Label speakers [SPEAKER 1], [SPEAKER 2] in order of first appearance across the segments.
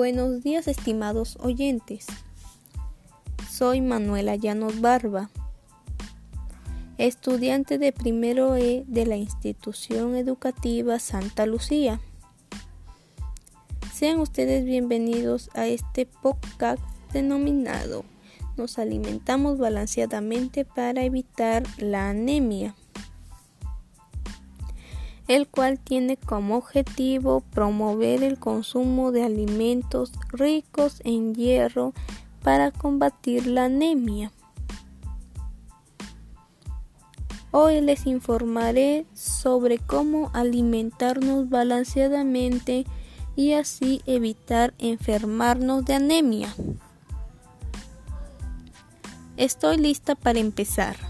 [SPEAKER 1] Buenos días estimados oyentes. Soy Manuela Llanos Barba, estudiante de primero E de la institución educativa Santa Lucía. Sean ustedes bienvenidos a este podcast denominado Nos alimentamos balanceadamente para evitar la anemia el cual tiene como objetivo promover el consumo de alimentos ricos en hierro para combatir la anemia. Hoy les informaré sobre cómo alimentarnos balanceadamente y así evitar enfermarnos de anemia. Estoy lista para empezar.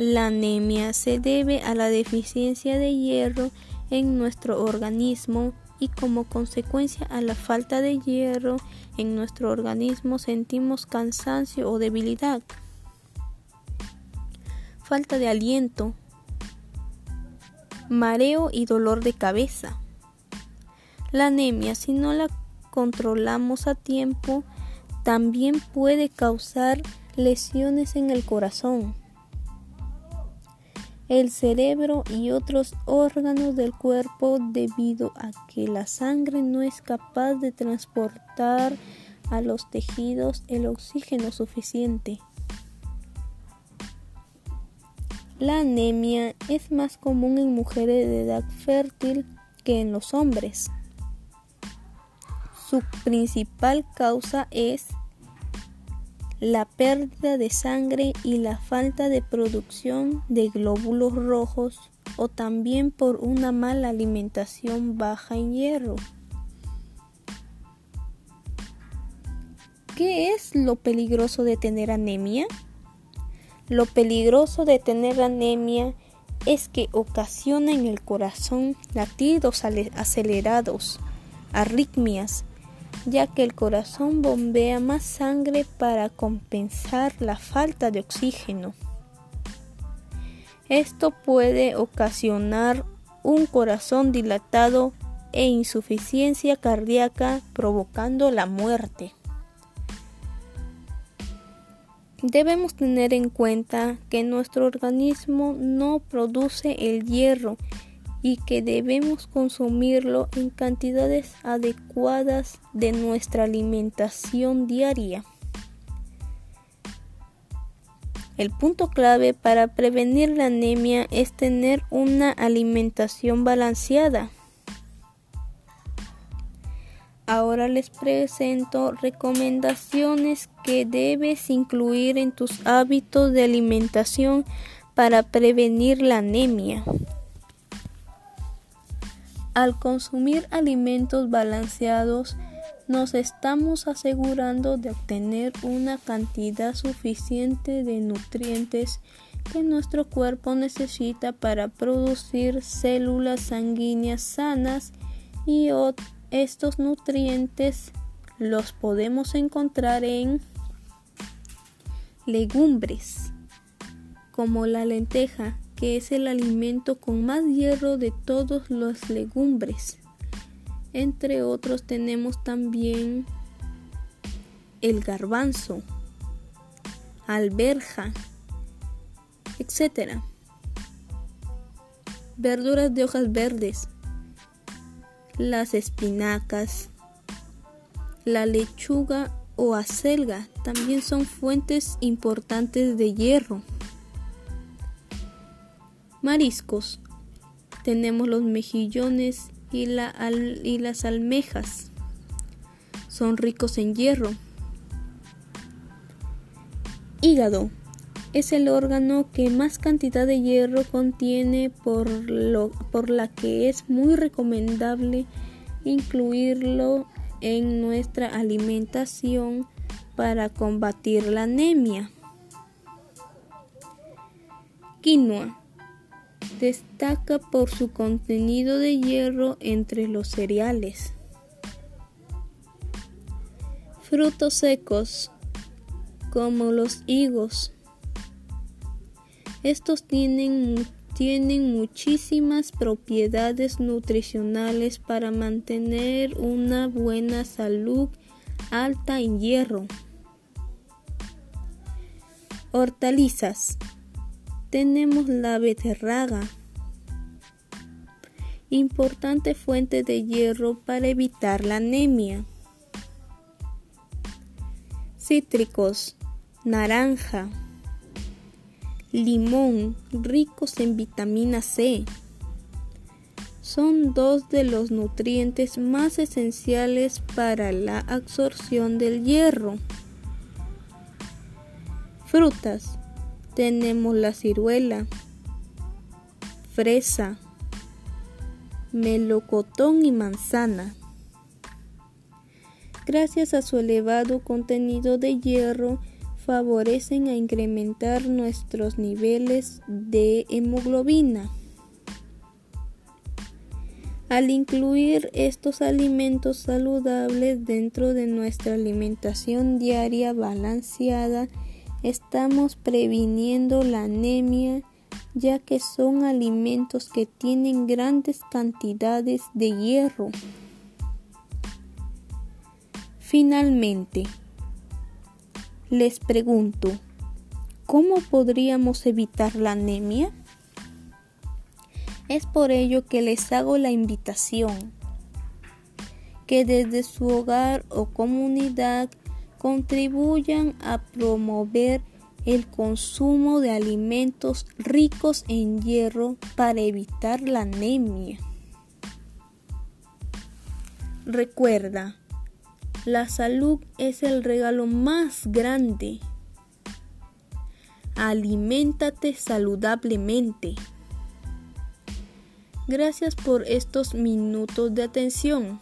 [SPEAKER 1] La anemia se debe a la deficiencia de hierro en nuestro organismo y como consecuencia a la falta de hierro en nuestro organismo sentimos cansancio o debilidad, falta de aliento, mareo y dolor de cabeza. La anemia, si no la controlamos a tiempo, también puede causar lesiones en el corazón el cerebro y otros órganos del cuerpo debido a que la sangre no es capaz de transportar a los tejidos el oxígeno suficiente. La anemia es más común en mujeres de edad fértil que en los hombres. Su principal causa es la pérdida de sangre y la falta de producción de glóbulos rojos o también por una mala alimentación baja en hierro. ¿Qué es lo peligroso de tener anemia? Lo peligroso de tener anemia es que ocasiona en el corazón latidos acelerados, arritmias, ya que el corazón bombea más sangre para compensar la falta de oxígeno. Esto puede ocasionar un corazón dilatado e insuficiencia cardíaca provocando la muerte. Debemos tener en cuenta que nuestro organismo no produce el hierro y que debemos consumirlo en cantidades adecuadas de nuestra alimentación diaria. El punto clave para prevenir la anemia es tener una alimentación balanceada. Ahora les presento recomendaciones que debes incluir en tus hábitos de alimentación para prevenir la anemia. Al consumir alimentos balanceados, nos estamos asegurando de obtener una cantidad suficiente de nutrientes que nuestro cuerpo necesita para producir células sanguíneas sanas y estos nutrientes los podemos encontrar en legumbres como la lenteja, que es el alimento con más hierro de todos los legumbres. Entre otros tenemos también el garbanzo, alberja, etc. Verduras de hojas verdes, las espinacas, la lechuga o acelga también son fuentes importantes de hierro. Mariscos. Tenemos los mejillones y, las almejas. Son ricos en hierro. Hígado. Es el órgano que más cantidad de hierro contiene por, lo, por la que es muy recomendable incluirlo en nuestra alimentación para combatir la anemia. Quinoa Destaca por su contenido de hierro entre los cereales. Frutos secos, como los higos. Estos tienen tienen muchísimas propiedades nutricionales para mantener una buena salud alta en hierro. Hortalizas. Tenemos la beterraga, importante fuente de hierro para evitar la anemia. Cítricos, naranja, limón, ricos en vitamina C. Son dos de los nutrientes más esenciales para la absorción del hierro. Frutas. Tenemos la ciruela, fresa, melocotón y manzana. Gracias a su elevado contenido de hierro, favorecen a incrementar nuestros niveles de hemoglobina. Al incluir estos alimentos saludables dentro de nuestra alimentación diaria balanceada, estamos previniendo la anemia ya que son alimentos que tienen grandes cantidades de hierro. Finalmente, les pregunto, ¿cómo podríamos evitar la anemia? Es por ello que les hago la invitación que desde su hogar o comunidad contribuyan a promover el consumo de alimentos ricos en hierro para evitar la anemia. Recuerda, la salud es el regalo más grande. Aliméntate saludablemente. Gracias por estos minutos de atención.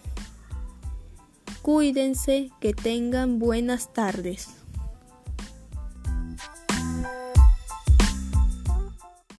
[SPEAKER 1] Cuídense, que tengan buenas tardes.